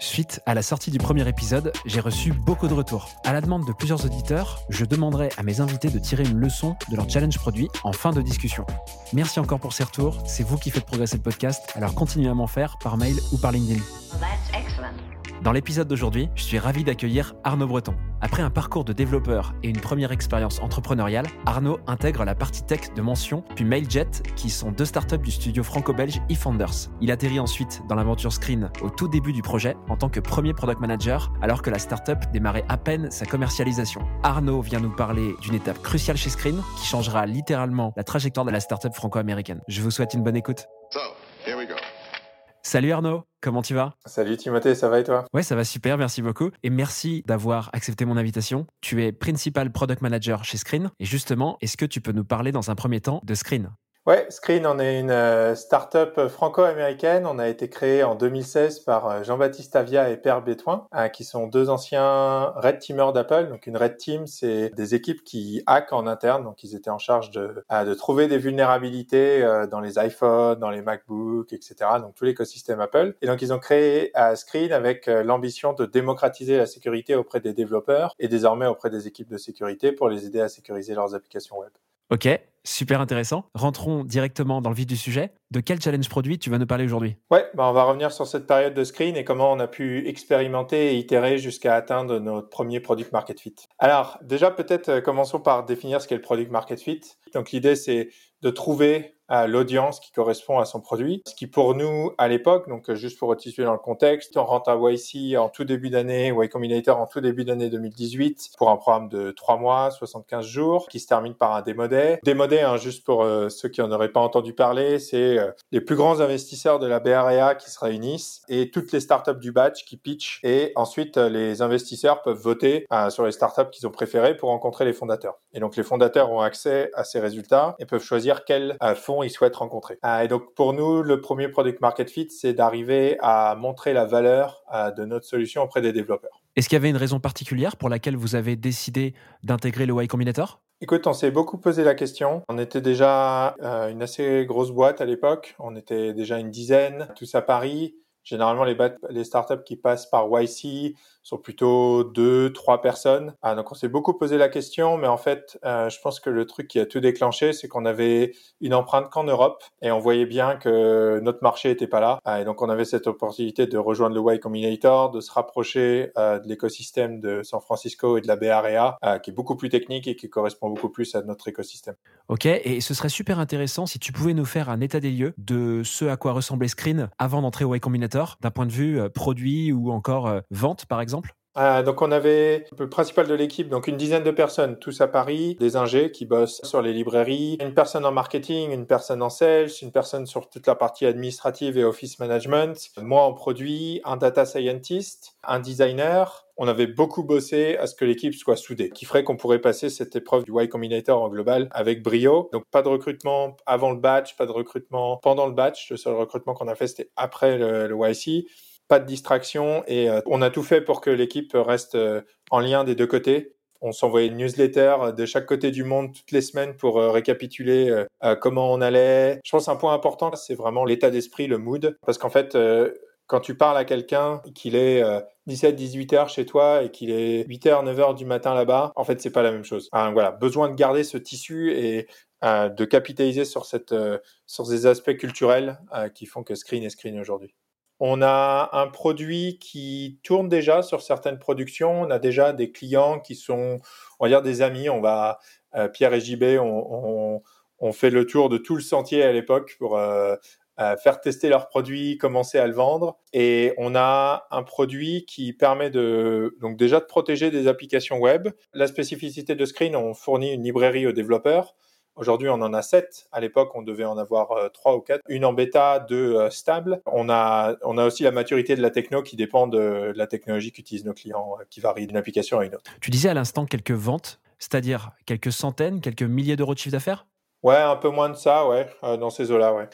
Suite à la sortie du premier épisode, j'ai reçu beaucoup de retours. À la demande de plusieurs auditeurs, je demanderai à mes invités de tirer une leçon de leur challenge produit en fin de discussion. Merci encore pour ces retours, c'est vous qui faites progresser le podcast, alors continuez à m'en faire par mail ou par LinkedIn. Dans l'épisode d'aujourd'hui, je suis ravi d'accueillir Arnaud Breton. Après un parcours de développeur et une première expérience entrepreneuriale, Arnaud intègre la partie tech de Mention, puis Mailjet, qui sont deux startups du studio franco-belge eFounders. Il atterrit ensuite dans l'aventure Screen au tout début du projet en tant que premier product manager, alors que la startup démarrait à peine sa commercialisation. Arnaud vient nous parler d'une étape cruciale chez Screen qui changera littéralement la trajectoire de la startup franco-américaine. Je vous souhaite une bonne écoute. Go. Salut Arnaud, comment tu vas? Salut Timothée, ça va et toi? Ouais, ça va super, merci beaucoup. Et merci d'avoir accepté mon invitation. Tu es Principal Product Manager chez Screen. Et justement, est-ce que tu peux nous parler dans un premier temps de Screen? Ouais, Screen, on est une euh, start-up franco-américaine. On a été créé en 2016 par euh, Jean-Baptiste Avia et Per Bétoin, euh, qui sont deux anciens Red Teamers d'Apple. Donc une Red Team, c'est des équipes qui hackent en interne. Donc ils étaient en charge de, de trouver des vulnérabilités euh, dans les iPhones, dans les MacBooks, etc. Donc tout l'écosystème Apple. Et donc ils ont créé Screen avec l'ambition de démocratiser la sécurité auprès des développeurs et désormais auprès des équipes de sécurité pour les aider à sécuriser leurs applications web. Ok, super intéressant. Rentrons directement dans le vif du sujet. De quel challenge produit tu vas nous parler aujourd'hui? Ouais, bah on va revenir sur cette période de screen et comment on a pu expérimenter et itérer jusqu'à atteindre notre premier product market fit. Alors, déjà peut-être euh, commençons par définir ce qu'est le product market fit. Donc l'idée c'est de trouver euh, l'audience qui correspond à son produit. Ce qui pour nous à l'époque, donc juste pour resituer dans le contexte, on rentre à YC en tout début d'année, Y Combinator en tout début d'année 2018 pour un programme de 3 mois, 75 jours, qui se termine par un démo day. Démo day, hein, juste pour euh, ceux qui en auraient pas entendu parler, c'est euh, les plus grands investisseurs de la BREA qui se réunissent et toutes les startups du batch qui pitchent et ensuite euh, les investisseurs peuvent voter sur les startups qu'ils ont préférées pour rencontrer les fondateurs. Et donc les fondateurs ont accès à ces résultats et peuvent choisir quels euh, fonds ils souhaitent rencontrer. Euh, et donc pour nous, le premier product market fit, c'est d'arriver à montrer la valeur euh, de notre solution auprès des développeurs. Est-ce qu'il y avait une raison particulière pour laquelle vous avez décidé d'intégrer le Y Combinator? Écoute, on s'est beaucoup posé la question. On était déjà euh, une assez grosse boîte à l'époque. On était déjà une dizaine, tous à Paris. Généralement, les startups qui passent par YC sont plutôt deux, trois personnes. Ah, donc, on s'est beaucoup posé la question, mais en fait, euh, je pense que le truc qui a tout déclenché, c'est qu'on avait une empreinte qu'en Europe et on voyait bien que notre marché était pas là. Ah, et donc, on avait cette opportunité de rejoindre le Y Combinator, de se rapprocher euh, de l'écosystème de San Francisco et de la BREA, euh, qui est beaucoup plus technique et qui correspond beaucoup plus à notre écosystème. Ok, et ce serait super intéressant si tu pouvais nous faire un état des lieux de ce à quoi ressemblait Screen avant d'entrer au Y Combinator, d'un point de vue produit ou encore vente par exemple Euh, donc on avait le principal de l'équipe, donc une dizaine de personnes, tous à Paris, des ingés qui bossent sur les librairies, une personne en marketing, une personne en sales, une personne sur toute la partie administrative et office management, moi en produit, un data scientist, un designer. On avait beaucoup bossé à ce que l'équipe soit soudée, qui ferait qu'on pourrait passer cette épreuve du Y Combinator en global avec brio. Donc pas de recrutement avant le batch, pas de recrutement pendant le batch. Le seul recrutement qu'on a fait c'était après le, le YC pas de distraction et euh, on a tout fait pour que l'équipe reste euh, en lien des deux côtés. On s'envoyait une newsletter de chaque côté du monde toutes les semaines pour euh, récapituler euh, euh, comment on allait. Je pense un point important, c'est vraiment l'état d'esprit, le mood, parce qu'en fait, euh, quand tu parles à quelqu'un qu'il est 17-18 heures chez toi et qu'il est 8 heures, 9 heures du matin là-bas, en fait, c'est pas la même chose. Voilà, besoin de garder ce tissu et euh, de capitaliser sur cette, euh, sur ces aspects culturels euh, qui font que Screen est Screen aujourd'hui. On a un produit qui tourne déjà sur certaines productions. On a déjà des clients qui sont, on va dire, des amis. On va, euh, Pierre et JB, on, fait le tour de tout le sentier à l'époque pour euh, euh, faire tester leurs produits, commencer à le vendre. Et on a un produit qui permet de, donc déjà de protéger des applications web. La spécificité de Screen, on fournit une librairie aux développeurs. Aujourd'hui, on en a sept. À l'époque, on devait en avoir euh, trois ou quatre. Une en bêta, deux euh, stables. On a, on a aussi la maturité de la techno qui dépend de la technologie qu'utilisent nos clients, euh, qui varie d'une application à une autre. Tu disais à l'instant quelques ventes, c'est-à-dire quelques centaines, quelques milliers d'euros de chiffre d'affaires? Ouais, un peu moins de ça, ouais, euh, dans ces eaux-là, ouais.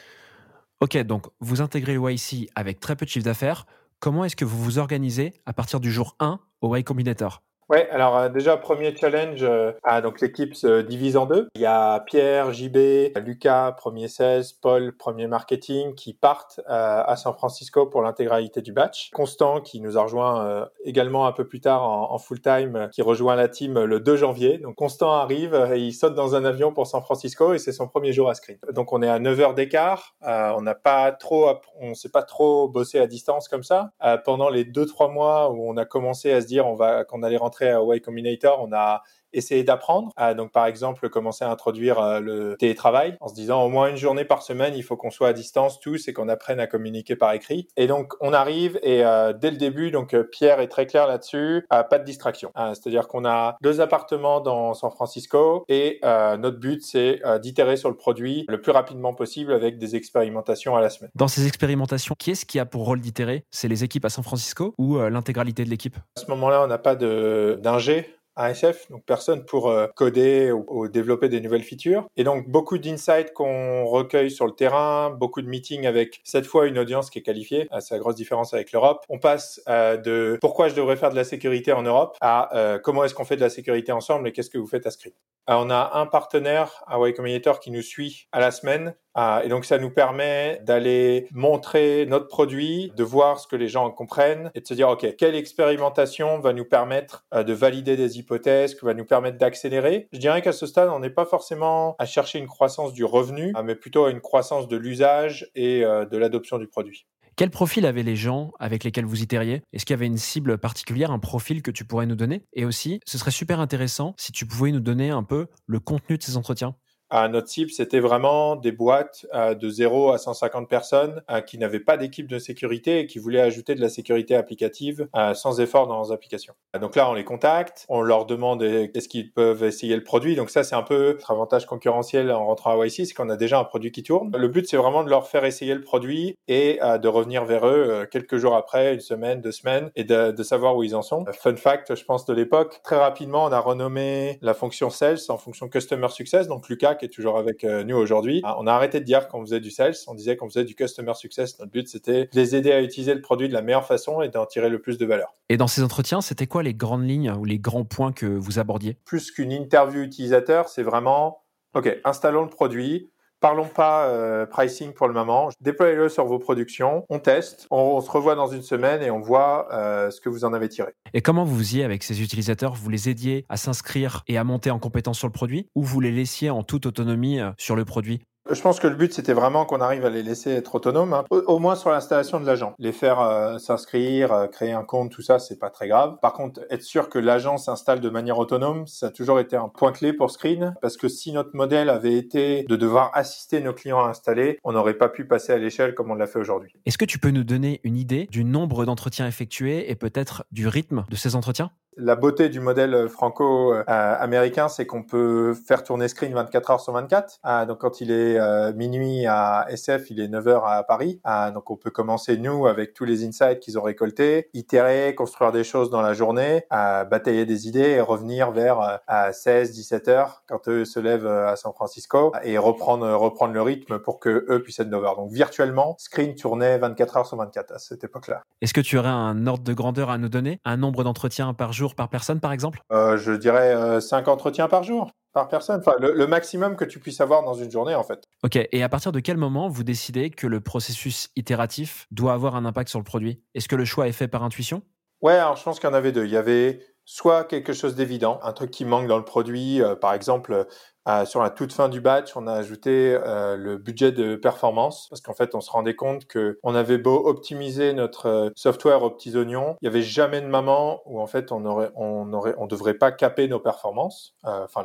Ok, donc vous intégrez le YC avec très peu de chiffre d'affaires. Comment est-ce que vous vous organisez à partir du jour 1 au Y Combinator? Ouais, alors euh, déjà premier challenge, euh, ah, donc l'équipe se divise en deux. Il y a Pierre, JB, Lucas, premier 16, Paul, premier marketing, qui partent euh, à San Francisco pour l'intégralité du batch. Constant, qui nous a rejoint également un peu plus tard en, full time, qui rejoint la team le 2 janvier. Donc Constant arrive et il saute dans un avion pour San Francisco et c'est son premier jour à Screen. Donc on est à 9 heures d'écart. On n'a pas trop, on s'est pas trop bossé à distance comme ça. Pendant les deux trois mois où on a commencé à se dire va qu'on allait rentrer à Y Combinator, on a essayé d'apprendre. Euh, donc par exemple commencer à introduire euh, le télétravail en se disant au moins une journée par semaine il faut qu'on soit à distance tous et qu'on apprenne à communiquer par écrit. Et donc on arrive et euh, dès le début donc euh, Pierre est très clair là-dessus, pas de distraction. Euh, C'est-à-dire qu'on a deux appartements dans San Francisco et notre but c'est d'itérer sur le produit le plus rapidement possible avec des expérimentations à la semaine. Dans ces expérimentations, qui est-ce qui a pour rôle d'itérer? C'est les équipes à San Francisco ou l'intégralité de l'équipe? À ce moment-là, on n'a pas de d'ingé à SF, donc personne pour euh, coder ou, développer des nouvelles features. Et donc beaucoup d'insights qu'on recueille sur le terrain, beaucoup de meetings avec cette fois une audience qui est qualifiée. C'est la grosse différence avec l'Europe. On passe euh, de pourquoi je devrais faire de la sécurité en Europe à euh, comment est-ce qu'on fait de la sécurité ensemble et qu'est-ce que vous faites à Script. Euh, on a un partenaire à Y Combinator qui nous suit à la semaine ah, et donc ça nous permet d'aller montrer notre produit, de voir ce que les gens comprennent et de se dire ok quelle expérimentation va nous permettre euh, de valider des hypothèses, qui va nous permettre d'accélérer? Je dirais qu'à ce stade on n'est pas forcément à chercher une croissance du revenu, ah, mais plutôt à une croissance de l'usage et euh, de l'adoption du produit. Quel profil avaient les gens avec lesquels vous itériez? Est-ce qu'il y avait une cible particulière, un profil que tu pourrais nous donner? Et aussi, ce serait super intéressant si tu pouvais nous donner un peu le contenu de ces entretiens. À notre cible, c'était vraiment des boîtes euh, de 0 à 150 personnes euh, qui n'avaient pas d'équipe de sécurité et qui voulaient ajouter de la sécurité applicative euh, sans effort dans leurs applications. Donc là, on les contacte, on leur demande euh, est-ce qu'ils peuvent essayer le produit. Donc ça, c'est un peu notre avantage concurrentiel en rentrant à YC, c'est qu'on a déjà un produit qui tourne. Le but, c'est vraiment de leur faire essayer le produit et de revenir vers eux quelques jours après, une semaine, deux semaines, et de, de savoir où ils en sont. Fun fact, je pense, de l'époque, très rapidement, on a renommé la fonction Sales en fonction Customer Success. Donc Lucas, qui est toujours avec euh, nous aujourd'hui, ah, on a arrêté de dire qu'on faisait du Sales, on disait qu'on faisait du Customer Success. Notre but, c'était de les aider à utiliser le produit de la meilleure façon et d'en tirer le plus de valeur. Et dans ces entretiens, c'était quoi les grandes lignes ou les grands points que vous abordiez? Plus qu'une interview utilisateur, c'est vraiment, OK, installons le produit, Parlons pas euh, pricing pour le moment. Déployez-le sur vos productions. On teste. On, se revoit dans une semaine et on voit euh, ce que vous en avez tiré. Et comment vous faisiez avec ces utilisateurs? Vous les aidiez à s'inscrire et à monter en compétence sur le produit? Ou vous les laissiez en toute autonomie euh, sur le produit? Je pense que le but, c'était vraiment qu'on arrive à les laisser être autonomes, hein, au, moins sur l'installation de l'agent. Les faire euh, s'inscrire, euh, créer un compte, tout ça, c'est pas très grave. Par contre, être sûr que l'agent s'installe de manière autonome, ça a toujours été un point clé pour Screen, parce que si notre modèle avait été de devoir assister nos clients à installer, on n'aurait pas pu passer à l'échelle comme on l'a fait aujourd'hui. Est-ce que tu peux nous donner une idée du nombre d'entretiens effectués et peut-être du rythme de ces entretiens? La beauté du modèle franco-américain, c'est qu'on peut faire tourner Screen 24 heures sur 24. Ah, donc quand il est euh, minuit à SF, il est 9 heures à Paris. Ah, donc on peut commencer nous avec tous les insights qu'ils ont récoltés, itérer, construire des choses dans la journée, batailler des idées et revenir vers euh, à 16, 17 heures quand eux se lèvent euh, à San Francisco et reprendre le rythme pour que eux puissent être 9 heures. Donc virtuellement, Screen tournait 24 heures sur 24 à cette époque-là. Est-ce que tu aurais un ordre de grandeur à nous donner, un nombre d'entretiens par jour? Par personne, par exemple? Euh, Je dirais euh, 5 entretiens par jour, par personne. Enfin, le, le, maximum que tu puisses avoir dans une journée, en fait. Ok, et à partir de quel moment vous décidez que le processus itératif doit avoir un impact sur le produit? Est-ce que le choix est fait par intuition? Ouais, alors je pense qu'il y en avait deux. Il y avait soit quelque chose d'évident, un truc qui manque dans le produit, euh, par exemple, euh, sur la toute fin du batch, on a ajouté euh, le budget de performance parce qu'en fait, on se rendait compte que on avait beau optimiser notre software aux petits oignons, il y avait jamais de moment où en fait on aurait, on aurait, on devrait pas caper nos performances, enfin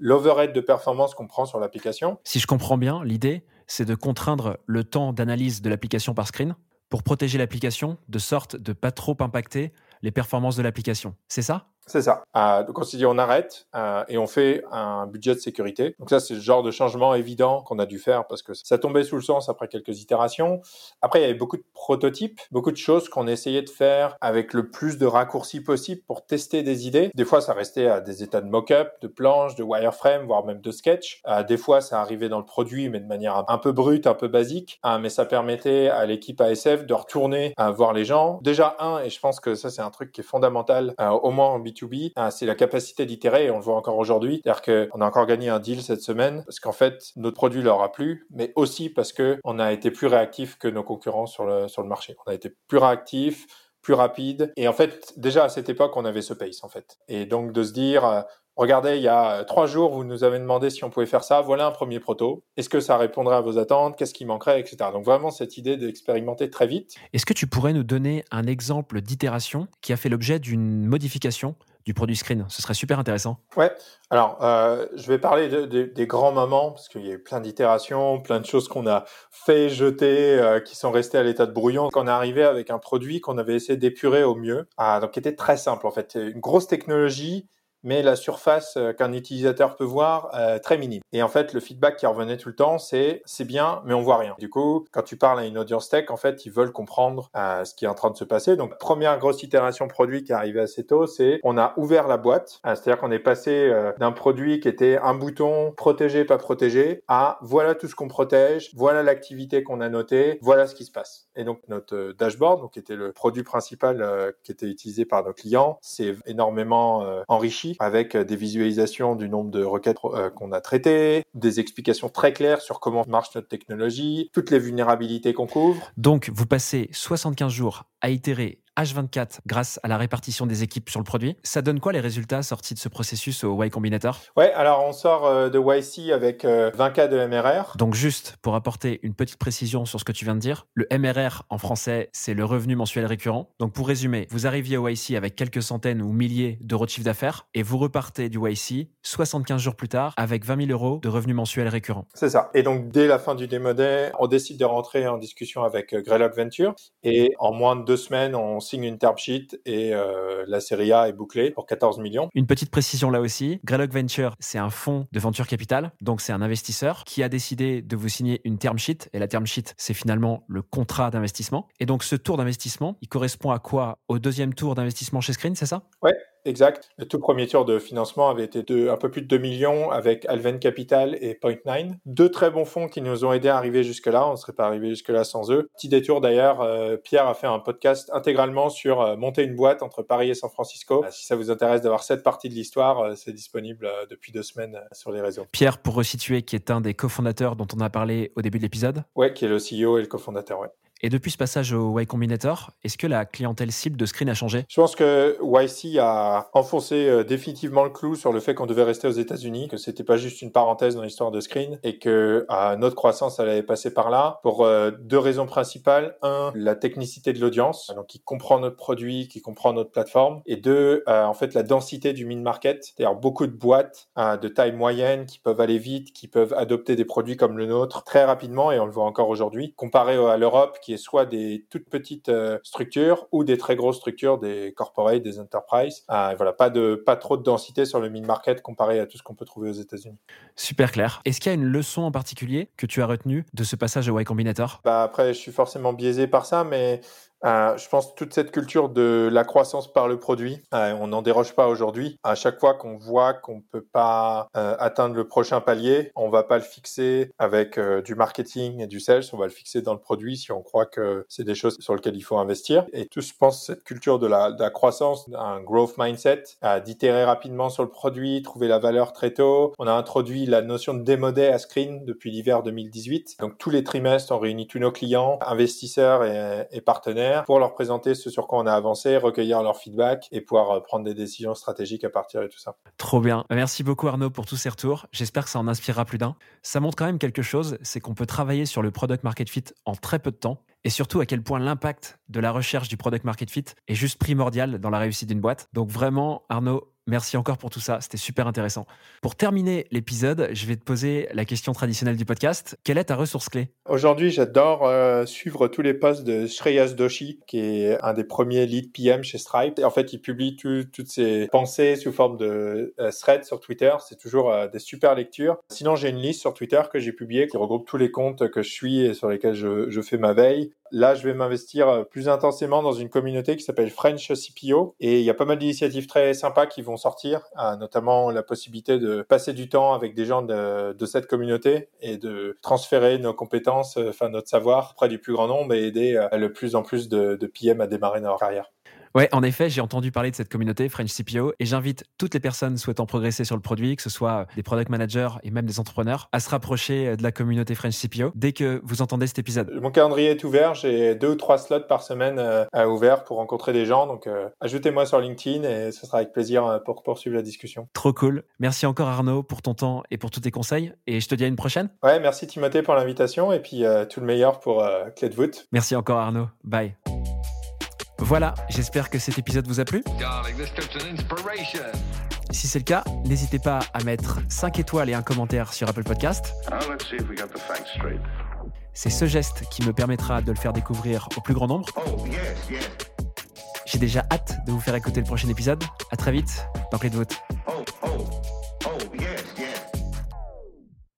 l'overhead de performance qu'on prend sur l'application. Si je comprends bien, l'idée, c'est de contraindre le temps d'analyse de l'application par screen pour protéger l'application de sorte de pas trop impacter les performances de l'application. C'est ça? C'est ça. Euh, donc on s'est dit on arrête euh, et on fait un budget de sécurité. Donc ça c'est le genre de changement évident qu'on a dû faire parce que ça tombait sous le sens après quelques itérations. Après il y avait beaucoup de prototypes, beaucoup de choses qu'on essayait de faire avec le plus de raccourcis possible pour tester des idées. Des fois ça restait à des états de mock-up, de planches, de wireframe, voire même de sketch. Euh, des fois ça arrivait dans le produit mais de manière un peu brute, un peu basique. Mais ça permettait à l'équipe ASF de retourner voir les gens. Déjà un et je pense que ça c'est un truc qui est fondamental au moins en B2B, euh, c'est la capacité d'itérer et on le voit encore aujourd'hui. C'est-à-dire qu'on a encore gagné un deal cette semaine parce qu'en fait, notre produit leur a plu, mais aussi parce que on a été plus réactif que nos concurrents sur le, sur le marché. On a été plus réactif, plus rapide. Et en fait, déjà à cette époque, on avait ce pace en fait. Et donc de se dire, euh, regardez, il y a trois jours, vous nous avez demandé si on pouvait faire ça. Voilà un premier proto. Est-ce que ça répondrait à vos attentes? Qu'est-ce qui manquerait, etc. Donc vraiment cette idée d'expérimenter très vite. Est-ce que tu pourrais nous donner un exemple d'itération qui a fait l'objet d'une modification? Du produit screen Ce serait super intéressant. Ouais. Alors, euh, je vais parler de, de, des grands moments parce qu'il y a eu plein d'itérations, plein de choses qu'on a fait jeter, euh, qui sont restées à l'état de brouillon. Qu'on est arrivé avec un produit qu'on avait essayé d'épurer au mieux, donc qui était très simple en fait, une grosse technologie mais la surface euh, qu'un utilisateur peut voir euh, très minime. Et en fait, le feedback qui revenait tout le temps, c'est c'est bien, mais on voit rien. Du coup, quand tu parles à une audience tech, en fait, ils veulent comprendre euh, ce qui est en train de se passer. Donc, première grosse itération produit qui est arrivée assez tôt, c'est on a ouvert la boîte, euh, c'est-à-dire qu'on est passé euh, d'un produit qui était un bouton protégé, pas protégé, à voilà tout ce qu'on protège, voilà l'activité qu'on a notée, voilà ce qui se passe. Et donc, notre dashboard, donc qui était le produit principal qui était utilisé par nos clients, c'est énormément enrichi avec des visualisations du nombre de requêtes euh, qu'on a traitées, des explications très claires sur comment marche notre technologie, toutes les vulnérabilités qu'on couvre. Donc, vous passez 75 jours à itérer H24 grâce à la répartition des équipes sur le produit. Ça donne quoi les résultats sortis de ce processus au Y Combinator? Ouais, alors on sort euh, de YC avec euh, 20K de MRR. Donc juste pour apporter une petite précision sur ce que tu viens de dire, le MRR en français, c'est le revenu mensuel récurrent. Donc pour résumer, vous arriviez au YC avec quelques centaines ou milliers d'euros de chiffre d'affaires et vous repartez du YC 75 jours plus tard avec 20 000 euros de revenus mensuels récurrents. C'est ça. Et donc dès la fin du démo day, on décide de rentrer en discussion avec euh, Greylock Venture et en moins de deux semaines, on signe une term sheet et euh, la série A est bouclée pour 14 millions. Une petite précision là aussi, Greylock Venture, c'est un fonds de venture capital, donc c'est un investisseur qui a décidé de vous signer une term sheet et la term sheet, c'est finalement le contrat d'investissement. Et donc ce tour d'investissement, il correspond à quoi? Au deuxième tour d'investissement chez Screen, c'est ça? Ouais, Exact. Le tout premier tour de financement avait été de un peu plus de 2 millions avec Alven Capital et Point9. Deux très bons fonds qui nous ont aidés à arriver jusque-là. On ne serait pas arrivé jusque-là sans eux. Petit détour d'ailleurs, euh, Pierre a fait un podcast intégralement sur euh, monter une boîte entre Paris et San Francisco. Euh, si ça vous intéresse d'avoir cette partie de l'histoire, euh, c'est disponible depuis deux semaines sur les réseaux. Pierre, pour resituer, qui est un des cofondateurs dont on a parlé au début de l'épisode. Ouais, qui est le CEO et le cofondateur, ouais. Et depuis ce passage au Y Combinator, est-ce que la clientèle cible de Screen a changé? Je pense que YC a enfoncé euh, définitivement le clou sur le fait qu'on devait rester aux États-Unis, que c'était pas juste une parenthèse dans l'histoire de Screen et que notre croissance allait passer par là pour euh, deux raisons principales. Un, la technicité de l'audience, donc qui comprend notre produit, qui comprend notre plateforme, et deux, euh, en fait la densité du mid market, c'est-à-dire beaucoup de boîtes euh, de taille moyenne qui peuvent aller vite, qui peuvent adopter des produits comme le nôtre très rapidement et on le voit encore aujourd'hui, comparé à l'Europe est soit des toutes petites euh, structures ou des très grosses structures, des corporates, des enterprises. Euh, voilà, pas de pas trop de densité sur le mid market comparé à tout ce qu'on peut trouver aux États-Unis. Super clair. Est-ce qu'il y a une leçon en particulier que tu as retenue de ce passage au Y Combinator? Bah après, je suis forcément biaisé par ça, mais euh, je pense toute cette culture de la croissance par le produit, euh, on n'en déroge pas aujourd'hui. À chaque fois qu'on voit qu'on peut pas euh, atteindre le prochain palier, on va pas le fixer avec du marketing et du sales, on va le fixer dans le produit si on croit que c'est des choses sur lesquelles il faut investir. Et tout, je pense, cette culture de la, croissance, un growth mindset, d'itérer rapidement sur le produit, trouver la valeur très tôt. On a introduit la notion de démodé à Screen depuis l'hiver 2018. Donc tous les trimestres, on réunit tous nos clients, investisseurs et partenaires pour leur présenter ce sur quoi on a avancé, recueillir leur feedback et pouvoir euh, prendre des décisions stratégiques à partir de tout ça. Trop bien. Merci beaucoup Arnaud pour tous ces retours. J'espère que ça en inspirera plus d'un. Ça montre quand même quelque chose, c'est qu'on peut travailler sur le product market fit en très peu de temps et surtout à quel point l'impact de la recherche du product market fit est juste primordial dans la réussite d'une boîte. Donc vraiment, Arnaud, merci encore pour tout ça, c'était super intéressant. Pour terminer l'épisode, je vais te poser la question traditionnelle du podcast. Quelle est ta ressource clé? Aujourd'hui, j'adore euh, suivre tous les posts de Shreyas Doshi, qui est un des premiers lead PM chez Stripe. En fait, il publie tout- toutes ses pensées sous forme de euh, threads sur Twitter. C'est toujours euh, des super lectures. Sinon, j'ai une liste sur Twitter que j'ai publiée qui regroupe tous les comptes que je suis et sur lesquels je fais ma veille. Là, je vais m'investir euh, plus intensément dans une communauté qui s'appelle French CPO. Et il y a pas mal d'initiatives très sympas qui vont sortir, euh, notamment la possibilité de passer du temps avec des gens de, cette communauté et de transférer nos compétences, euh, enfin notre savoir auprès du plus grand nombre et aider le plus en plus de, de PM à démarrer leur carrière. Ouais, en effet, j'ai entendu parler de cette communauté French CPO et j'invite toutes les personnes souhaitant progresser sur le produit, que ce soit des product managers et même des entrepreneurs, à se rapprocher de la communauté French CPO dès que vous entendez cet épisode. Mon calendrier est ouvert, j'ai deux ou trois slots par semaine euh, à ouvert pour rencontrer des gens, donc euh, ajoutez-moi sur LinkedIn et ce sera avec plaisir euh, pour poursuivre la discussion. Trop cool. Merci encore Arnaud pour ton temps et pour tous tes conseils et je te dis à une prochaine. Ouais, merci Timothée pour l'invitation et puis euh, tout le meilleur pour euh, Clé de voûte. Merci encore Arnaud. Bye. Voilà, j'espère que cet épisode vous a plu. Si c'est le cas, n'hésitez pas à mettre 5 étoiles et un commentaire sur Apple Podcast. Straight. C'est ce geste qui me permettra de le faire découvrir au plus grand nombre. Oh. J'ai déjà hâte de vous faire écouter le prochain épisode. À très vite dans Clé de voûte.